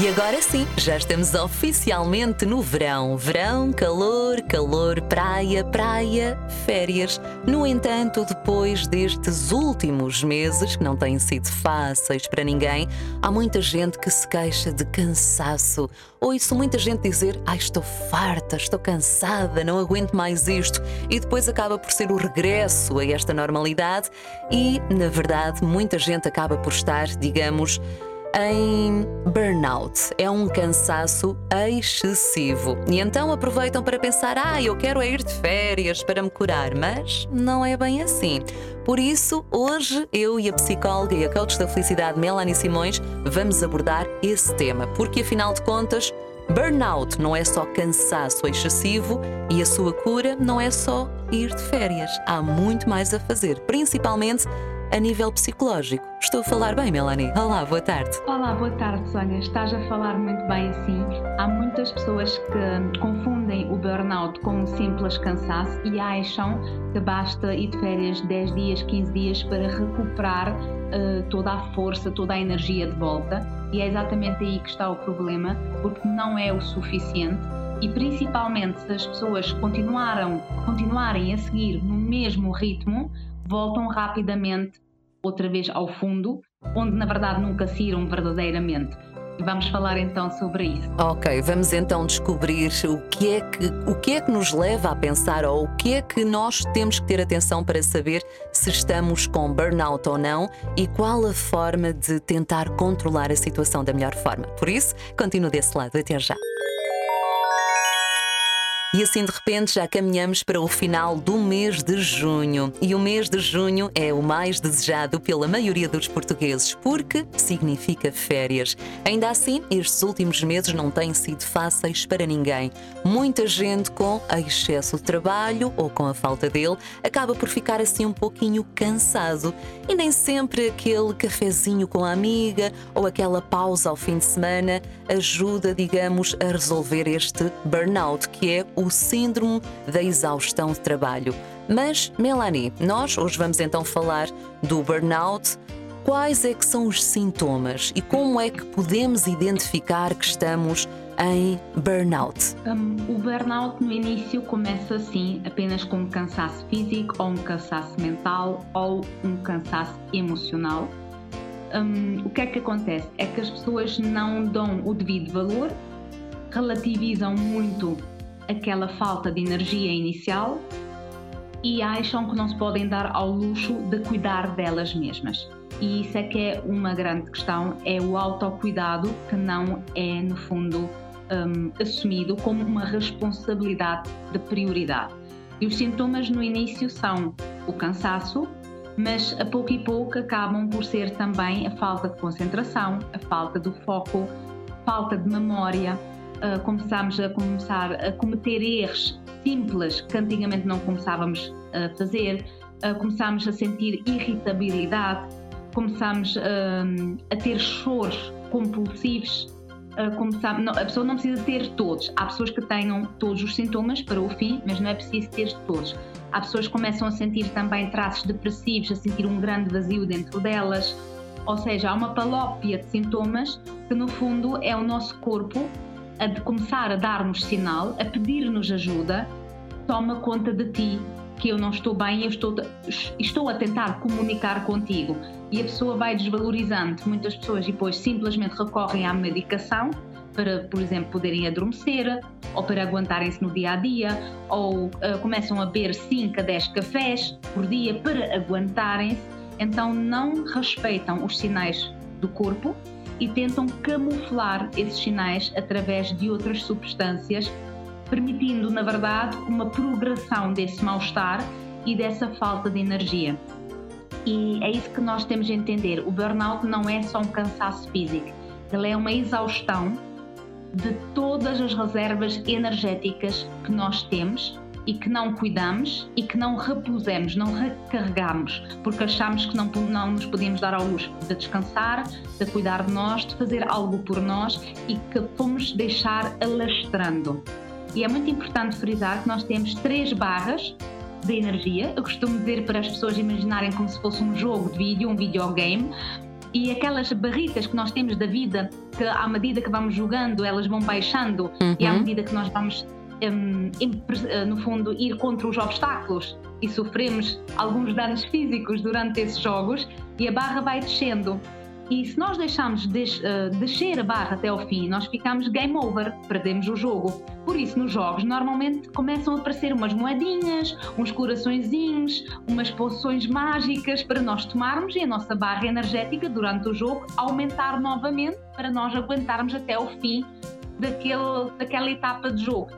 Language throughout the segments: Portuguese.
E agora sim, já estamos oficialmente no verão. Verão, calor, calor, praia, praia, férias. No entanto, depois destes últimos meses, que não têm sido fáceis para ninguém, há muita gente que se queixa de cansaço. Ouço muita gente dizer: Ai, estou farta, estou cansada, não aguento mais isto. E depois acaba por ser o regresso a esta normalidade, e, na verdade, muita gente acaba por estar, digamos, em burnout. É um cansaço excessivo. E então aproveitam para pensar: ah, eu quero é ir de férias para me curar. Mas não é bem assim. Por isso, hoje eu e a psicóloga e a coach da felicidade Melanie Simões vamos abordar esse tema, porque afinal de contas, burnout não é só cansaço excessivo e a sua cura não é só ir de férias. Há muito mais a fazer, principalmente a nível psicológico. Estou a falar bem, Melanie? Olá, boa tarde. Olá, boa tarde, Sónia. Estás a falar muito bem assim. Há muitas pessoas que confundem o burnout com um simples cansaço e acham que basta ir de férias 10 dias, 15 dias para recuperar uh, toda a força, toda a energia de volta. E é exatamente aí que está o problema, porque não é o suficiente e principalmente se as pessoas continuaram, continuarem a seguir no mesmo ritmo, voltam rapidamente outra vez ao fundo, onde na verdade nunca saíram verdadeiramente. Vamos falar então sobre isso. Ok, vamos então descobrir o que é que o que é que nos leva a pensar ou o que é que nós temos que ter atenção para saber se estamos com burnout ou não e qual a forma de tentar controlar a situação da melhor forma. Por isso, continuo desse lado. Até já. E assim de repente já caminhamos para o final do mês de junho. E o mês de junho é o mais desejado pela maioria dos portugueses, porque significa férias. Ainda assim, estes últimos meses não têm sido fáceis para ninguém. Muita gente com excesso de trabalho ou com a falta dele acaba por ficar assim um pouquinho cansado. E nem sempre aquele cafezinho com a amiga ou aquela pausa ao fim de semana ajuda, digamos, a resolver este burnout, que é o síndrome da exaustão de trabalho. Mas, Melanie, nós hoje vamos então falar do burnout. Quais é que são os sintomas e como é que podemos identificar que estamos em burnout? Um, o burnout no início começa assim, apenas com um cansaço físico ou um cansaço mental ou um cansaço emocional. Um, o que é que acontece? É que as pessoas não dão o devido valor, relativizam muito aquela falta de energia inicial e acham que não se podem dar ao luxo de cuidar delas mesmas. E isso é que é uma grande questão, é o autocuidado que não é, no fundo, um, assumido como uma responsabilidade de prioridade. E os sintomas no início são o cansaço, mas a pouco e pouco acabam por ser também a falta de concentração, a falta do foco, falta de memória, uh, começamos a começar a cometer erros simples que antigamente não começávamos a fazer, uh, começámos a sentir irritabilidade, começámos uh, a ter choros compulsivos. Não, a pessoa não precisa ter todos. Há pessoas que tenham todos os sintomas para o fim, mas não é preciso ter todos. Há pessoas que começam a sentir também traços depressivos, a sentir um grande vazio dentro delas. Ou seja, há uma palópia de sintomas que, no fundo, é o nosso corpo a começar a dar-nos sinal, a pedir-nos ajuda, toma conta de ti, que eu não estou bem, eu estou, estou a tentar comunicar contigo. E a pessoa vai desvalorizando. Muitas pessoas depois simplesmente recorrem à medicação para, por exemplo, poderem adormecer ou para aguentarem-se no dia a dia, ou uh, começam a beber 5 a 10 cafés por dia para aguentarem-se. Então não respeitam os sinais do corpo e tentam camuflar esses sinais através de outras substâncias, permitindo, na verdade, uma progressão desse mal-estar e dessa falta de energia. E é isso que nós temos de entender. O burnout não é só um cansaço físico, ele é uma exaustão de todas as reservas energéticas que nós temos e que não cuidamos e que não repusemos, não recarregamos, porque achamos que não, não nos podíamos dar ao luxo de descansar, de cuidar de nós, de fazer algo por nós e que fomos deixar alastrando. E é muito importante frisar que nós temos três barras de energia. Eu costumo dizer para as pessoas imaginarem como se fosse um jogo de vídeo, um videogame, e aquelas barritas que nós temos da vida, que à medida que vamos jogando, elas vão baixando, uhum. e à uhum. medida que nós vamos, um, eh, no fundo, ir contra os obstáculos e sofremos alguns danos físicos durante esses jogos, e a barra vai descendo. E se nós deixarmos des, uh, descer a barra até ao fim, nós ficamos game over, perdemos o jogo. Por isso, nos jogos, normalmente começam a aparecer umas moedinhas, uns coraçõezinhos, umas poções mágicas para nós tomarmos e a nossa barra energética durante o jogo aumentar novamente para nós aguentarmos até o fim daquele, daquela etapa de jogo.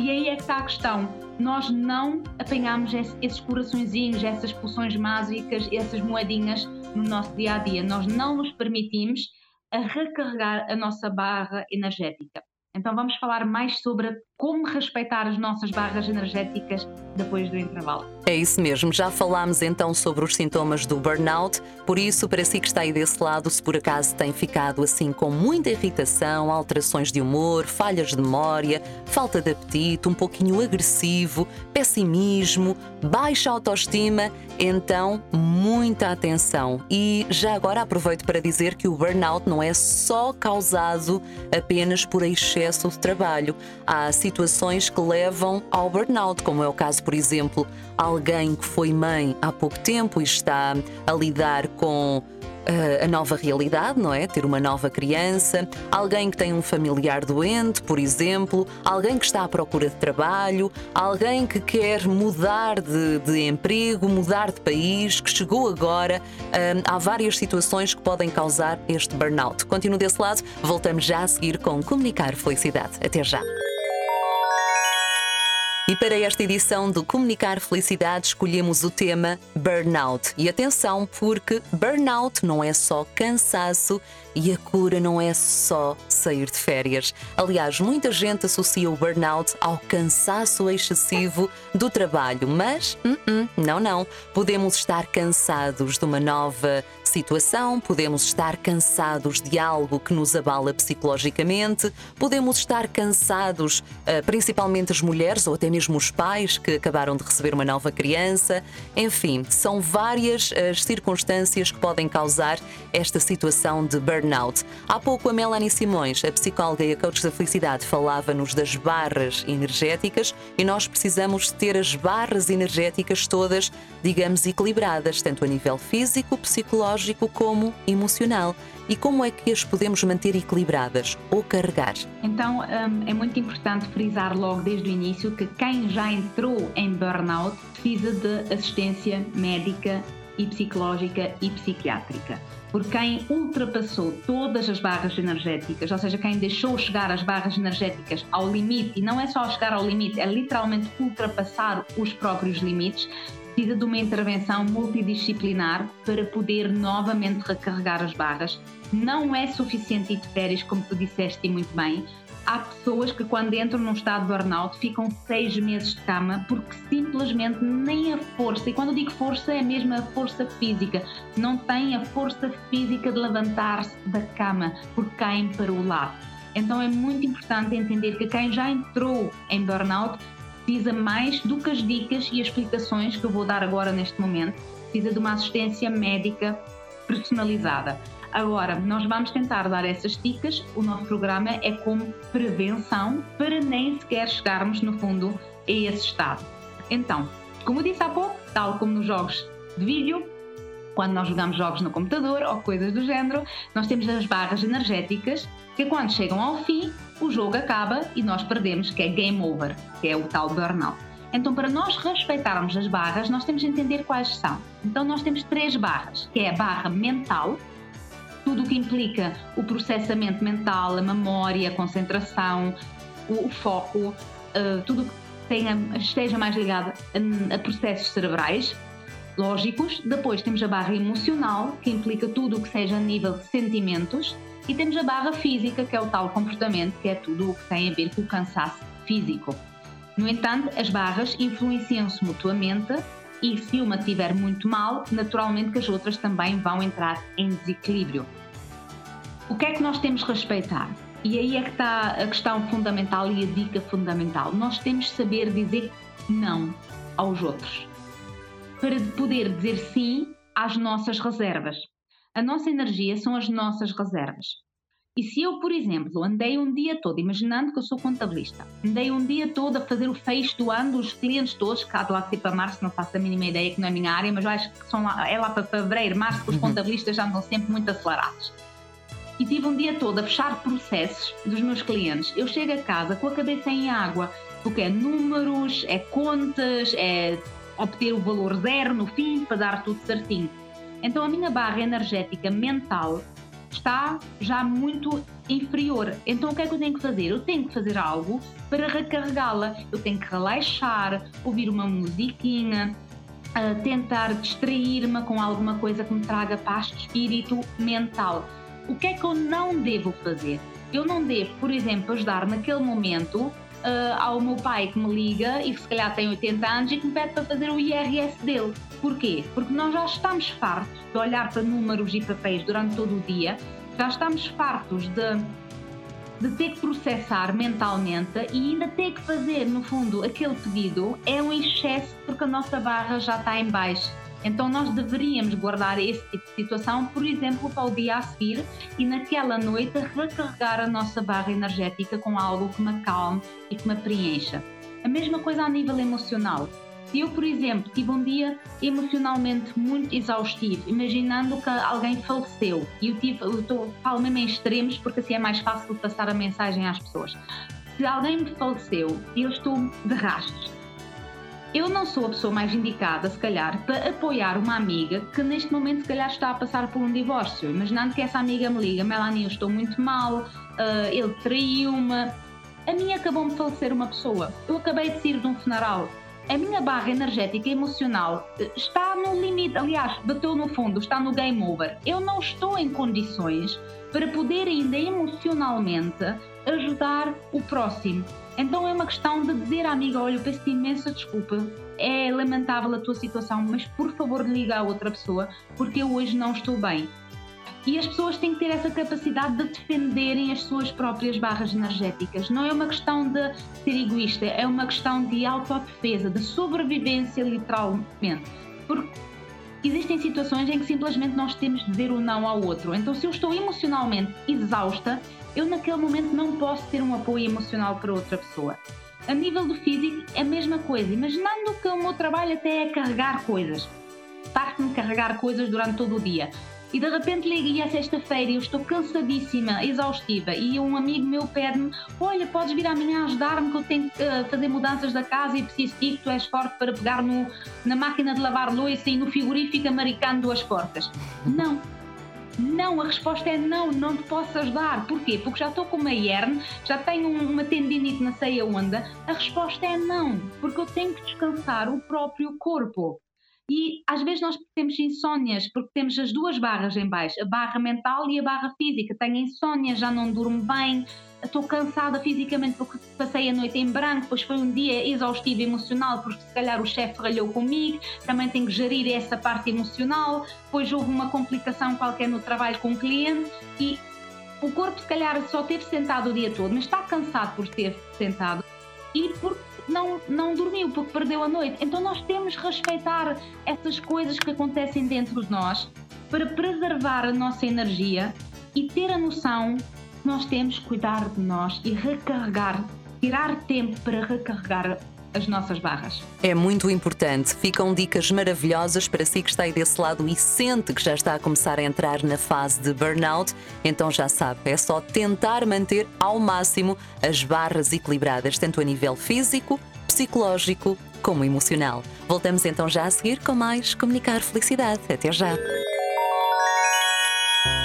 E aí é que está a questão. Nós não apanhamos esses coraçõezinhos, essas poções mágicas, essas moedinhas no nosso dia a dia. Nós não nos permitimos a recarregar a nossa barra energética. Então vamos falar mais sobre como respeitar as nossas barras energéticas depois do intervalo. É isso mesmo, já falámos então sobre os sintomas do burnout, por isso, para si que está aí desse lado, se por acaso tem ficado assim com muita irritação, alterações de humor, falhas de memória, falta de apetite, um pouquinho agressivo, pessimismo, baixa autoestima, então muita atenção. E já agora aproveito para dizer que o burnout não é só causado apenas por excesso de trabalho. Há situações que levam ao burnout, como é o caso, por exemplo, alguém que foi mãe há pouco tempo e está a lidar com a nova realidade, não é? Ter uma nova criança, alguém que tem um familiar doente, por exemplo, alguém que está à procura de trabalho, alguém que quer mudar de, de emprego, mudar de país, que chegou agora. há várias situações que podem causar este burnout. Continuo desse lado, voltamos já a seguir com Comunicar Felicidade. Até já! E para esta edição do Comunicar Felicidade escolhemos o tema Burnout. E atenção, porque burnout não é só cansaço e a cura não é só sair de férias. Aliás, muita gente associa o burnout ao cansaço excessivo do trabalho, mas uh -uh, não, não. Podemos estar cansados de uma nova situação, podemos estar cansados de algo que nos abala psicologicamente, podemos estar cansados, uh, principalmente as mulheres ou até mesmo os pais que acabaram de receber uma nova criança. Enfim, são várias as circunstâncias que podem causar esta situação de burnout burnout. Há pouco a Melanie Simões, a psicóloga e a coach da felicidade, falava-nos das barras energéticas e nós precisamos ter as barras energéticas todas, digamos, equilibradas, tanto a nível físico, psicológico como emocional. E como é que as podemos manter equilibradas ou carregar? Então, hum, é muito importante frisar logo desde o início que quem já entrou em burnout precisa de assistência médica e psicológica e psiquiátrica por quem ultrapassou todas as barras energéticas, ou seja, quem deixou chegar as barras energéticas ao limite, e não é só chegar ao limite, é literalmente ultrapassar os próprios limites, precisa de uma intervenção multidisciplinar para poder novamente recarregar as barras. Não é suficiente ir de férias, como tu disseste muito bem, há pessoas que quando entram num estado de burnout ficam seis meses de cama porque simplesmente nem a força, e quando digo força é mesmo a força física, não têm a força física de levantar-se da cama porque caem para o lado. Então é muito importante entender que quem já entrou em burnout precisa mais do que as dicas e as explicações que eu vou dar agora neste momento, precisa de uma assistência médica personalizada. Agora, nós vamos tentar dar essas dicas. O nosso programa é como prevenção para nem sequer chegarmos, no fundo, a esse estado. Então, como disse há pouco, tal como nos jogos de vídeo, quando nós jogamos jogos no computador ou coisas do género, nós temos as barras energéticas que quando chegam ao fim, o jogo acaba e nós perdemos, que é game over, que é o tal burnout. Então, para nós respeitarmos as barras, nós temos de entender quais são. Então, nós temos três barras, que é a barra mental, tudo o que implica o processamento mental, a memória, a concentração, o, o foco, uh, tudo que tenha, esteja mais ligado a, a processos cerebrais lógicos. Depois temos a barra emocional, que implica tudo o que seja a nível de sentimentos. E temos a barra física, que é o tal comportamento, que é tudo o que tem a ver com o cansaço físico. No entanto, as barras influenciam-se mutuamente e se uma estiver muito mal, naturalmente que as outras também vão entrar em desequilíbrio. O que é que nós temos que respeitar? E aí é que está a questão fundamental e a dica fundamental. Nós temos que saber dizer não aos outros para poder dizer sim às nossas reservas. A nossa energia são as nossas reservas. E se eu, por exemplo, andei um dia todo, imaginando que eu sou contabilista, andei um dia todo a fazer o fecho do ano dos clientes todos, cá de lá de para março, não faço a mínima ideia que não é a minha área, mas acho que são lá, é lá para fevereiro, março, que os uhum. contabilistas já andam sempre muito acelerados. E tive um dia todo a fechar processos dos meus clientes. Eu chego a casa com a cabeça em água, porque é números, é contas, é obter o valor zero no fim para dar tudo certinho. Então a minha barra energética mental está já muito inferior. Então o que é que eu tenho que fazer? Eu tenho que fazer algo para recarregá-la. Eu tenho que relaxar, ouvir uma musiquinha, uh, tentar distrair-me com alguma coisa que me traga paz de espírito mental. O que é que eu não devo fazer? Eu não devo, por exemplo, ajudar naquele momento uh, ao meu pai que me liga e que se calhar tem 80 anos e que me pede para fazer o IRS dele. Porquê? Porque nós já estamos fartos de olhar para números e papéis durante todo o dia, já estamos fartos de, de ter que processar mentalmente e ainda ter que fazer, no fundo, aquele pedido é um excesso porque a nossa barra já está em baixo. Então nós deveríamos guardar esse tipo de situação, por exemplo, para o dia a seguir e naquela noite recarregar a nossa barra energética com algo que me acalme e que me preencha. A mesma coisa a nível emocional. Se eu, por exemplo, tive um dia emocionalmente muito exaustivo, imaginando que alguém faleceu, e eu, tive, eu estou, falo mesmo em extremos porque assim é mais fácil passar a mensagem às pessoas. Se alguém me faleceu eu estou de rastros, eu não sou a pessoa mais indicada, se calhar, para apoiar uma amiga que neste momento, se calhar, está a passar por um divórcio. Imaginando que essa amiga me liga: Melanie, eu estou muito mal, uh, ele traiu-me. A minha acabou de falecer uma pessoa. Eu acabei de sair de um funeral. A minha barra energética e emocional eh, está no limite, aliás, bateu no fundo, está no game over. Eu não estou em condições para poder ainda emocionalmente ajudar o próximo. Então é uma questão de dizer à amiga: olha, eu peço imensa desculpa, é lamentável a tua situação, mas por favor liga a outra pessoa, porque eu hoje não estou bem. E as pessoas têm que ter essa capacidade de defenderem as suas próprias barras energéticas. Não é uma questão de ser egoísta, é uma questão de autodefesa, de sobrevivência, literalmente. Porque existem situações em que simplesmente nós temos de dizer o não ao outro. Então, se eu estou emocionalmente exausta, eu naquele momento não posso ter um apoio emocional para outra pessoa. A nível do físico, é a mesma coisa. Imaginando que o meu trabalho até é carregar coisas. Basta-me carregar coisas durante todo o dia. E de repente liguei a sexta-feira e eu estou cansadíssima, exaustiva, e um amigo meu pede-me: Olha, podes vir amanhã ajudar-me que eu tenho que uh, fazer mudanças da casa e preciso de ti, que tu és forte para pegar no, na máquina de lavar louça e no frigorífico americano duas portas. Não não, a resposta é não, não te posso ajudar. Porquê? Porque já estou com uma hernia, já tenho uma tendinite na ceia onda. A resposta é não, porque eu tenho que descansar o próprio corpo. E às vezes nós temos insónias porque temos as duas barras em baixo, a barra mental e a barra física. Tenho insónia, já não durmo bem, estou cansada fisicamente porque passei a noite em branco, pois foi um dia exaustivo emocional, porque se calhar o chefe ralhou comigo, também tenho que gerir essa parte emocional, depois houve uma complicação qualquer no trabalho com o cliente e o corpo se calhar só teve sentado o dia todo, mas está cansado por ter sentado e porque não, não dormiu, porque perdeu a noite. Então nós temos que respeitar essas coisas que acontecem dentro de nós para preservar a nossa energia e ter a noção que nós temos que cuidar de nós e recarregar, tirar tempo para recarregar as nossas barras. É muito importante. Ficam dicas maravilhosas para si que está aí desse lado e sente que já está a começar a entrar na fase de burnout. Então já sabe, é só tentar manter ao máximo as barras equilibradas, tanto a nível físico, psicológico como emocional. Voltamos então já a seguir com mais Comunicar Felicidade. Até já!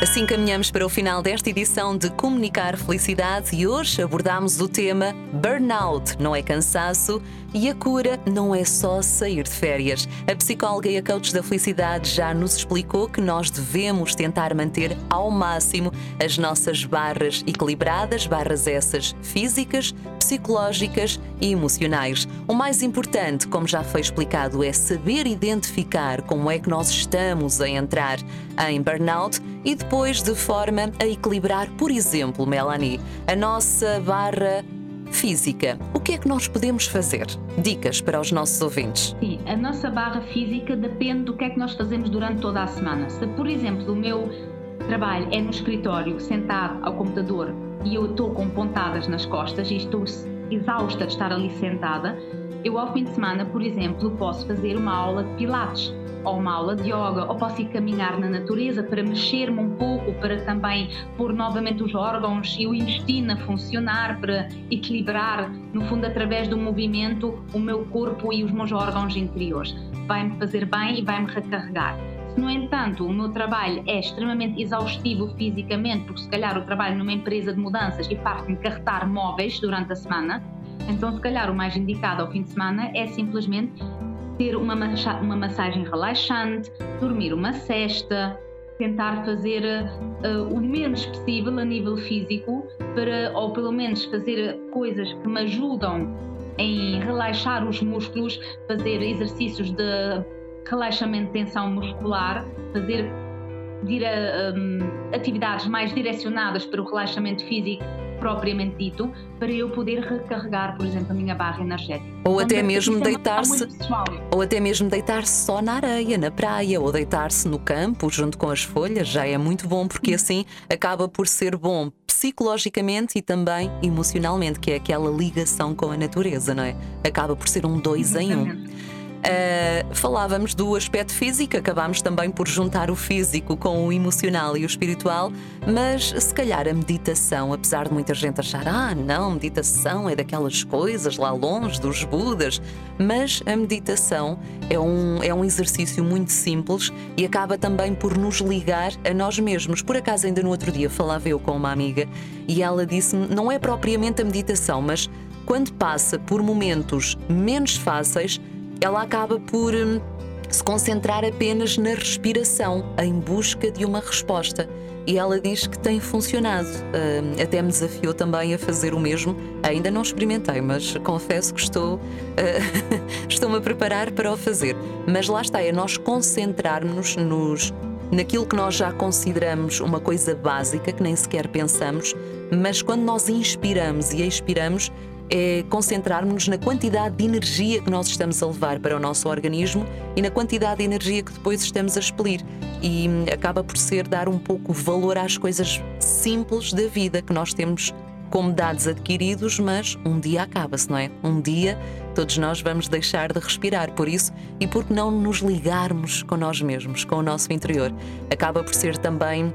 Assim caminhamos para o final desta edição de Comunicar Felicidade e hoje abordamos o tema Burnout não é cansaço e a cura não é só sair de férias. A psicóloga e a coach da felicidade já nos explicou que nós devemos tentar manter ao máximo as nossas barras equilibradas, barras essas físicas, psicológicas e emocionais. O mais importante, como já foi explicado, é saber identificar como é que nós estamos a entrar em burnout e depois de forma a equilibrar, por exemplo, Melanie, a nossa barra física, o que é que nós podemos fazer? Dicas para os nossos ouvintes. Sim, a nossa barra física depende do que é que nós fazemos durante toda a semana. Se, por exemplo, o meu trabalho é no escritório, sentado ao computador, e eu estou com pontadas nas costas e estou exausta de estar ali sentada, eu ao fim de semana, por exemplo, posso fazer uma aula de pilates ou uma aula de yoga, ou posso ir caminhar na natureza para mexer-me um pouco, para também pôr novamente os órgãos e o intestino a funcionar, para equilibrar, no fundo, através do movimento, o meu corpo e os meus órgãos interiores. Vai-me fazer bem e vai-me recarregar. Se, no entanto, o meu trabalho é extremamente exaustivo fisicamente, porque se calhar eu trabalho numa empresa de mudanças e parto-me carretar móveis durante a semana, então se calhar o mais indicado ao fim de semana é simplesmente ter uma, uma massagem relaxante, dormir uma cesta, tentar fazer uh, o menos possível a nível físico, para, ou pelo menos fazer coisas que me ajudam em relaxar os músculos, fazer exercícios de relaxamento de tensão muscular, fazer dire, um, atividades mais direcionadas para o relaxamento físico propriamente dito, para eu poder recarregar, por exemplo, a minha barra energética. Ou então, até mesmo deitar-se ou até mesmo deitar-se só na areia, na praia, ou deitar-se no campo junto com as folhas, já é muito bom, porque assim acaba por ser bom psicologicamente e também emocionalmente, que é aquela ligação com a natureza, não é? Acaba por ser um dois Exatamente. em um. Uh, falávamos do aspecto físico, acabámos também por juntar o físico com o emocional e o espiritual, mas se calhar a meditação, apesar de muita gente achar, ah, não, meditação é daquelas coisas lá longe dos Budas, mas a meditação é um, é um exercício muito simples e acaba também por nos ligar a nós mesmos. Por acaso, ainda no outro dia falava eu com uma amiga e ela disse-me, não é propriamente a meditação, mas quando passa por momentos menos fáceis, ela acaba por hum, se concentrar apenas na respiração, em busca de uma resposta. E ela diz que tem funcionado. Uh, até me desafiou também a fazer o mesmo. Ainda não experimentei, mas confesso que estou, uh, estou-me a preparar para o fazer. Mas lá está, é nós concentrarmos nos naquilo que nós já consideramos uma coisa básica, que nem sequer pensamos, mas quando nós inspiramos e expiramos, é concentrarmos-nos na quantidade de energia que nós estamos a levar para o nosso organismo e na quantidade de energia que depois estamos a expelir. E hum, acaba por ser dar um pouco valor às coisas simples da vida que nós temos como dados adquiridos, mas um dia acaba-se, não é? Um dia todos nós vamos deixar de respirar por isso e por não nos ligarmos com nós mesmos, com o nosso interior. Acaba por ser também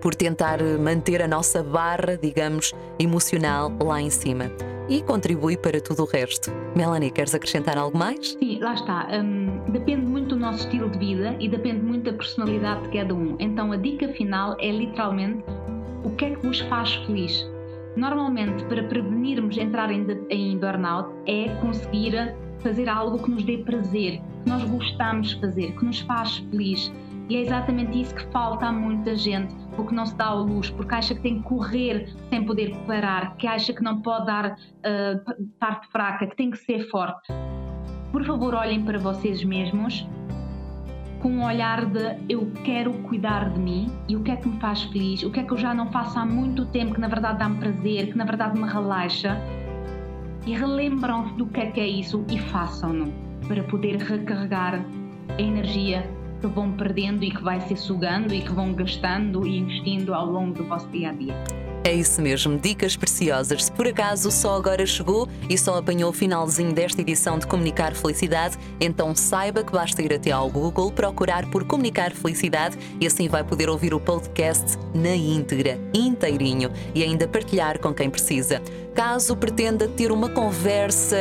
por tentar manter a nossa barra, digamos, emocional lá em cima e contribui para tudo o resto. Melanie, queres acrescentar algo mais? Sim, lá está. Um, depende muito do nosso estilo de vida e depende muito da personalidade de cada um. Então a dica final é literalmente o que é que vos faz feliz. Normalmente, para prevenirmos entrar em, em burnout, é conseguir fazer algo que nos dê prazer, que nós gostamos de fazer, que nos faz feliz. E é exatamente isso que falta a muita gente porque não se dá ao luz, porque acha que tem que correr sem poder parar, que acha que não pode dar uh, parte fraca, que tem que ser forte. Por favor, olhem para vocês mesmos com um olhar de eu quero cuidar de mim e o que é que me faz feliz, o que é que eu já não faço há muito tempo que na verdade dá-me prazer, que na verdade me relaxa. E relembram-se do que é que é isso e façam-no para poder recarregar a energia que vão perdendo e que vai se sugando e que vão gastando e investindo ao longo do vosso dia a dia. É isso mesmo, dicas preciosas. Se por acaso só agora chegou e só apanhou o finalzinho desta edição de Comunicar Felicidade, então saiba que basta ir até ao Google, procurar por Comunicar Felicidade e assim vai poder ouvir o podcast na íntegra, inteirinho e ainda partilhar com quem precisa. Caso pretenda ter uma conversa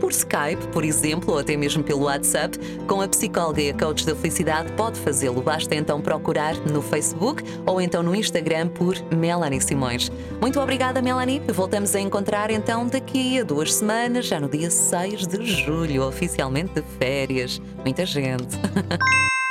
por Skype, por exemplo, ou até mesmo pelo WhatsApp, com a psicóloga e a coach da felicidade, pode fazê-lo. Basta então procurar no Facebook ou então no Instagram por Melanie Simões. Muito obrigada, Melanie. Voltamos a encontrar então daqui a duas semanas, já no dia 6 de julho, oficialmente de férias. Muita gente.